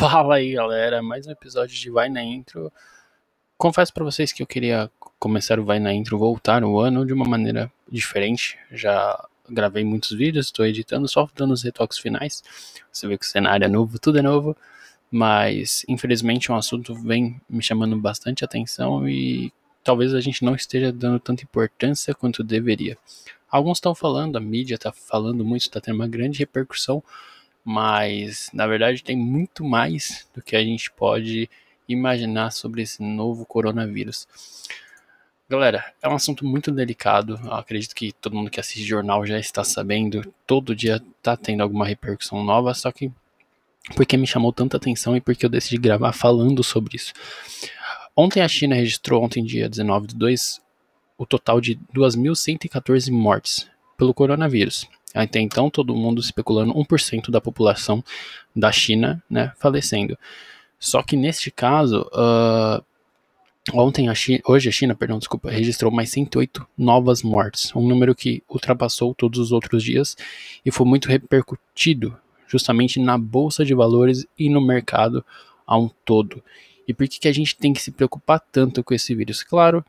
Fala aí, galera. Mais um episódio de Vai na Intro. Confesso para vocês que eu queria começar o Vai na Intro, voltar o ano de uma maneira diferente. Já gravei muitos vídeos, estou editando, só dando os retoques finais. Você vê que o cenário é novo, tudo é novo. Mas, infelizmente, um assunto vem me chamando bastante atenção e talvez a gente não esteja dando tanta importância quanto deveria. Alguns estão falando, a mídia está falando muito, está tendo uma grande repercussão mas na verdade tem muito mais do que a gente pode imaginar sobre esse novo coronavírus. Galera, é um assunto muito delicado. Eu acredito que todo mundo que assiste jornal já está sabendo. Todo dia está tendo alguma repercussão nova, só que porque me chamou tanta atenção e porque eu decidi gravar falando sobre isso. Ontem a China registrou, ontem dia 19 de 2, o total de 2.114 mortes pelo coronavírus. Até então, todo mundo especulando 1% da população da China né, falecendo. Só que neste caso, uh, ontem a China, hoje a China, perdão, desculpa, registrou mais 108 novas mortes, um número que ultrapassou todos os outros dias e foi muito repercutido justamente na bolsa de valores e no mercado a um todo. E por que, que a gente tem que se preocupar tanto com esse vírus? Claro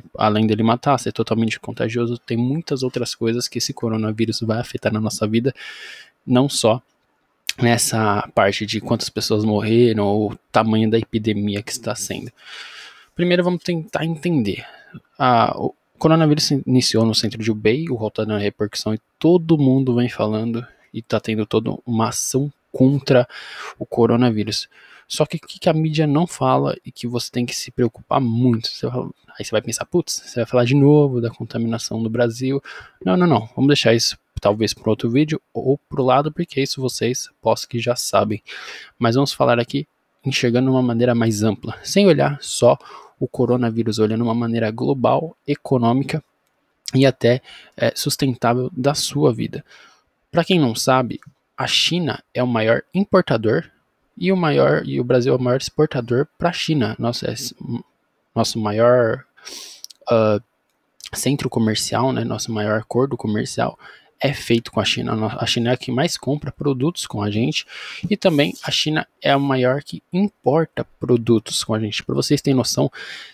que além dele matar, ser totalmente contagioso, tem muitas outras coisas que esse coronavírus vai afetar na nossa vida, não só nessa parte de quantas pessoas morreram ou o tamanho da epidemia que está sendo. Primeiro vamos tentar entender. O coronavírus iniciou no centro de Hubei, o voltando a repercussão e todo mundo vem falando e está tendo toda uma ação contra o coronavírus. Só que o que a mídia não fala e que você tem que se preocupar muito. Você fala, aí você vai pensar, putz, você vai falar de novo da contaminação do Brasil. Não, não, não. Vamos deixar isso talvez para outro vídeo ou para o lado, porque isso vocês posso que já sabem. Mas vamos falar aqui enxergando de uma maneira mais ampla, sem olhar só o coronavírus, olhando de uma maneira global, econômica e até é, sustentável da sua vida. Para quem não sabe, a China é o maior importador e o maior e o Brasil é o maior exportador para a China. Nossa, é nosso maior uh, centro comercial, né, nosso maior acordo comercial é feito com a China. A China é a que mais compra produtos com a gente e também a China é a maior que importa produtos com a gente. Para vocês terem noção,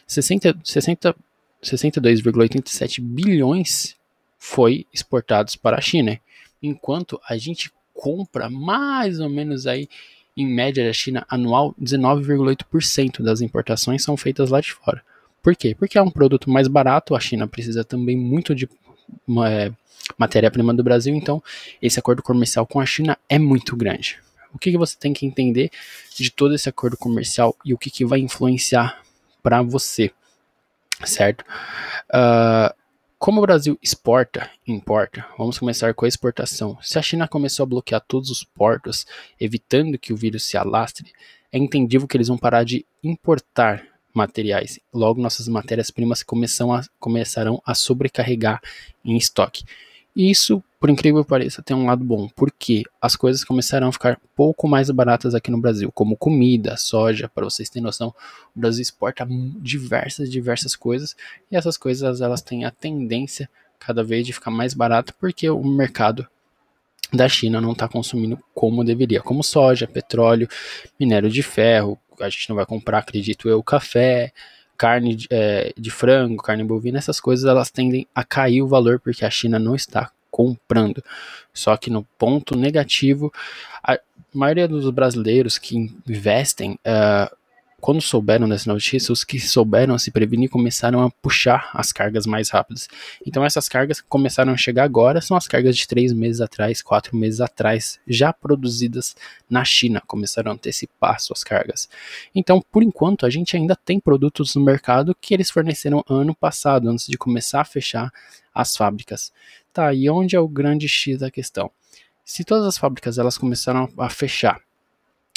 60, 60, 62,87 bilhões foi exportados para a China, enquanto a gente compra mais ou menos aí em média da China anual, 19,8% das importações são feitas lá de fora. Por quê? Porque é um produto mais barato, a China precisa também muito de é, matéria-prima do Brasil, então esse acordo comercial com a China é muito grande. O que, que você tem que entender de todo esse acordo comercial e o que, que vai influenciar para você, certo? Uh, como o Brasil exporta e importa, vamos começar com a exportação. Se a China começou a bloquear todos os portos, evitando que o vírus se alastre, é entendível que eles vão parar de importar materiais. Logo, nossas matérias-primas começarão a sobrecarregar em estoque. Isso, por incrível que pareça, tem um lado bom, porque as coisas começaram a ficar pouco mais baratas aqui no Brasil, como comida, soja, para vocês terem noção, o Brasil exporta diversas, diversas coisas, e essas coisas elas têm a tendência cada vez de ficar mais barato, porque o mercado da China não está consumindo como deveria, como soja, petróleo, minério de ferro, a gente não vai comprar, acredito eu, café, carne de, é, de frango, carne bovina, essas coisas elas tendem a cair o valor porque a China não está comprando. Só que no ponto negativo, a maioria dos brasileiros que investem uh, quando souberam dessa notícia, os que souberam se prevenir começaram a puxar as cargas mais rápidas. Então essas cargas que começaram a chegar agora são as cargas de três meses atrás, quatro meses atrás, já produzidas na China, começaram a antecipar suas cargas. Então, por enquanto, a gente ainda tem produtos no mercado que eles forneceram ano passado, antes de começar a fechar as fábricas. Tá, e onde é o grande X da questão? Se todas as fábricas elas começaram a fechar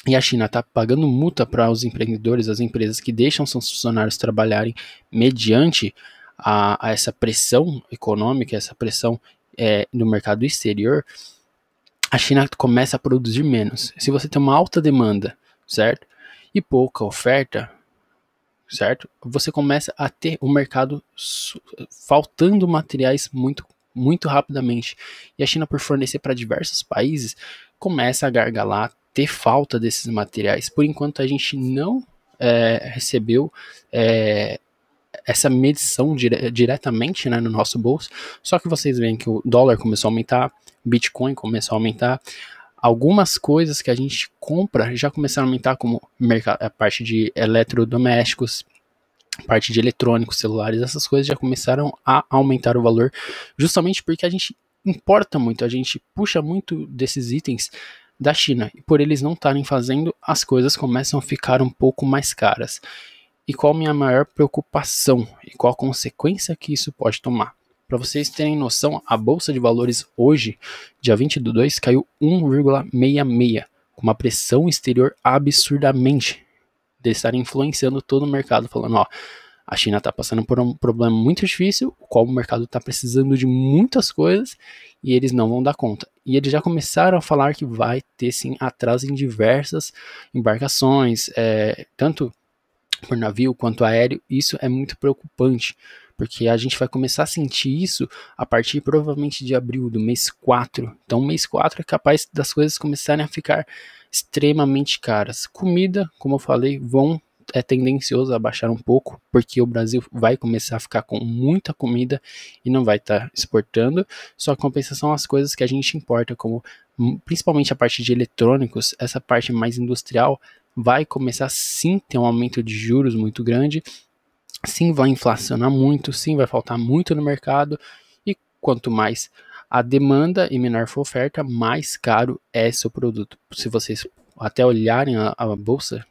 e a China está pagando multa para os empreendedores, as empresas que deixam seus funcionários trabalharem mediante a, a essa pressão econômica, essa pressão é, no mercado exterior, a China começa a produzir menos. Se você tem uma alta demanda, certo? E pouca oferta, certo? Você começa a ter o mercado faltando materiais muito muito rapidamente. E a China, por fornecer para diversos países, começa a gargalar ter falta desses materiais. Por enquanto a gente não é, recebeu é, essa medição dire diretamente né, no nosso bolso. Só que vocês veem que o dólar começou a aumentar, Bitcoin começou a aumentar. Algumas coisas que a gente compra já começaram a aumentar, como a parte de eletrodomésticos, parte de eletrônicos, celulares, essas coisas já começaram a aumentar o valor, justamente porque a gente importa muito, a gente puxa muito desses itens da China. E por eles não estarem fazendo, as coisas começam a ficar um pouco mais caras. E qual a minha maior preocupação e qual a consequência que isso pode tomar? Para vocês terem noção, a bolsa de valores hoje, dia 20 do 2, caiu 1,66, com uma pressão exterior absurdamente de estar influenciando todo o mercado, falando, ó, a China está passando por um problema muito difícil, o qual o mercado está precisando de muitas coisas e eles não vão dar conta. E eles já começaram a falar que vai ter sim atraso em diversas embarcações, é, tanto por navio quanto aéreo. Isso é muito preocupante, porque a gente vai começar a sentir isso a partir provavelmente de abril, do mês 4. Então, mês 4 é capaz das coisas começarem a ficar extremamente caras. Comida, como eu falei, vão é tendencioso a baixar um pouco, porque o Brasil vai começar a ficar com muita comida e não vai estar tá exportando. Só compensação as coisas que a gente importa, como hum, principalmente a parte de eletrônicos, essa parte mais industrial, vai começar sim ter um aumento de juros muito grande, sim vai inflacionar muito, sim vai faltar muito no mercado e quanto mais a demanda e menor for a oferta, mais caro é seu produto. Se vocês até olharem a, a bolsa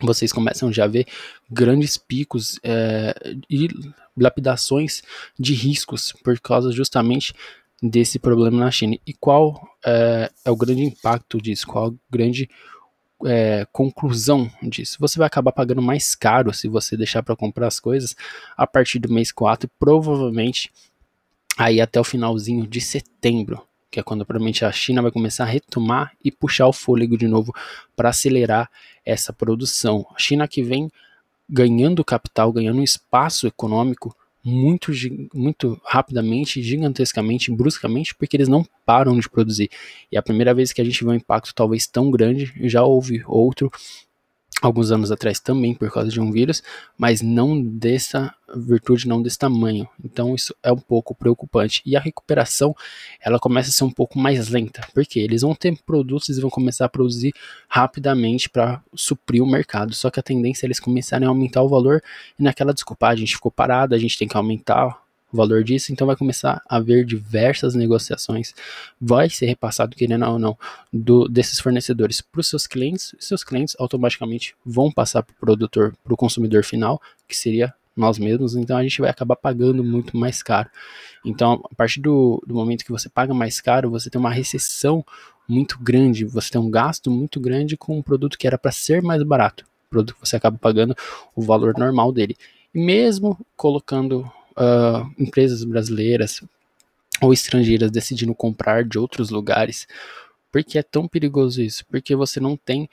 vocês começam já a ver grandes picos é, e lapidações de riscos por causa justamente desse problema na China. E qual é, é o grande impacto disso? Qual a grande é, conclusão disso? Você vai acabar pagando mais caro se você deixar para comprar as coisas a partir do mês 4 e provavelmente aí até o finalzinho de setembro que é quando provavelmente a China vai começar a retomar e puxar o fôlego de novo para acelerar essa produção. A China que vem ganhando capital, ganhando espaço econômico muito, muito rapidamente, gigantescamente, bruscamente, porque eles não param de produzir. E a primeira vez que a gente vê um impacto talvez tão grande, já houve outro alguns anos atrás também por causa de um vírus, mas não dessa virtude, não desse tamanho. Então isso é um pouco preocupante. E a recuperação, ela começa a ser um pouco mais lenta, porque eles vão ter produtos e vão começar a produzir rapidamente para suprir o mercado. Só que a tendência é eles começarem a aumentar o valor e naquela desculpa, a gente ficou parado, a gente tem que aumentar o valor disso, então vai começar a haver diversas negociações, vai ser repassado, querendo ou não, do, desses fornecedores para os seus clientes, e seus clientes automaticamente vão passar para o produtor, para o consumidor final, que seria nós mesmos, então a gente vai acabar pagando muito mais caro. Então, a partir do, do momento que você paga mais caro, você tem uma recessão muito grande, você tem um gasto muito grande com um produto que era para ser mais barato, produto que você acaba pagando o valor normal dele. E mesmo colocando uh, empresas brasileiras ou estrangeiras decidindo comprar de outros lugares. Por que é tão perigoso isso? Porque você não tem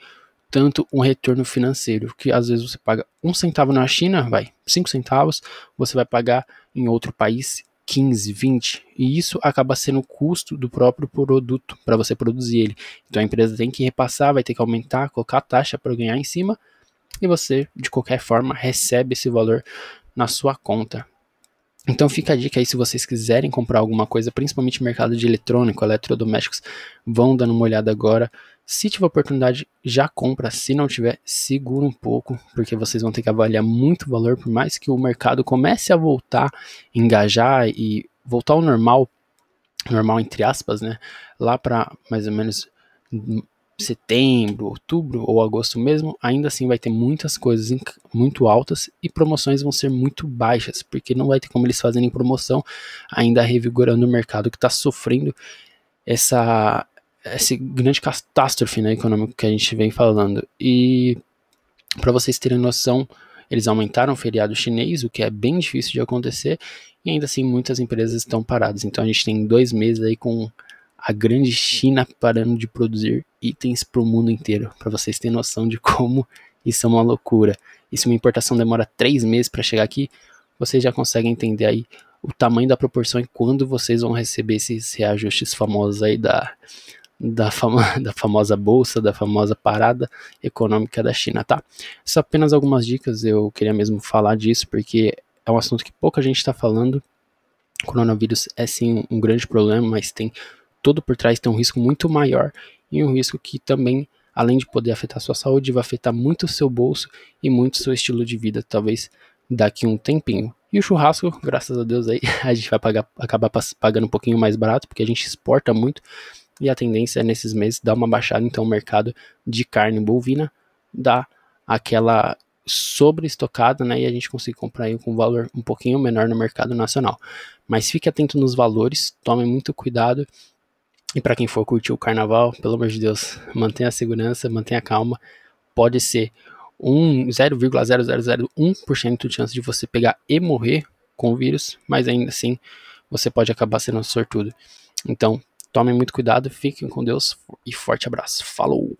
tanto um retorno financeiro, que às vezes você paga um centavo na China, vai, cinco centavos, você vai pagar em outro país 15, 20, e isso acaba sendo o custo do próprio produto para você produzir ele. Então a empresa tem que repassar, vai ter que aumentar, colocar a taxa para ganhar em cima, e você, de qualquer forma, recebe esse valor na sua conta. Então fica a dica aí se vocês quiserem comprar alguma coisa, principalmente mercado de eletrônico, eletrodomésticos, vão dando uma olhada agora. Se tiver oportunidade, já compra. Se não tiver, segura um pouco, porque vocês vão ter que avaliar muito o valor, por mais que o mercado comece a voltar, engajar e voltar ao normal, normal entre aspas, né? Lá para mais ou menos setembro, outubro ou agosto mesmo, ainda assim vai ter muitas coisas muito altas e promoções vão ser muito baixas, porque não vai ter como eles fazerem promoção, ainda revigorando o mercado que está sofrendo essa esse grande catástrofe né, econômico que a gente vem falando. E para vocês terem noção, eles aumentaram o feriado chinês, o que é bem difícil de acontecer, e ainda assim muitas empresas estão paradas. Então a gente tem dois meses aí com a grande China parando de produzir itens para o mundo inteiro, para vocês terem noção de como isso é uma loucura. E se uma importação demora três meses para chegar aqui, vocês já conseguem entender aí o tamanho da proporção e quando vocês vão receber esses reajustes famosos aí da, da, fama, da famosa bolsa, da famosa parada econômica da China, tá? Só apenas algumas dicas, eu queria mesmo falar disso, porque é um assunto que pouca gente está falando. O coronavírus é sim um grande problema, mas tem todo por trás tem um risco muito maior e um risco que também, além de poder afetar sua saúde, vai afetar muito o seu bolso e muito o seu estilo de vida, talvez daqui um tempinho. E o churrasco, graças a Deus aí, a gente vai pagar, acabar pagando um pouquinho mais barato, porque a gente exporta muito e a tendência é nesses meses dar uma baixada, então o mercado de carne bovina dá aquela sobreestocada, né, e a gente consegue comprar aí com um valor um pouquinho menor no mercado nacional. Mas fique atento nos valores, tome muito cuidado. E para quem for curtir o carnaval, pelo amor de Deus, mantenha a segurança, mantenha a calma. Pode ser um 0,0001% de chance de você pegar e morrer com o vírus, mas ainda assim você pode acabar sendo sortudo. Então, tomem muito cuidado, fiquem com Deus e forte abraço. Falou!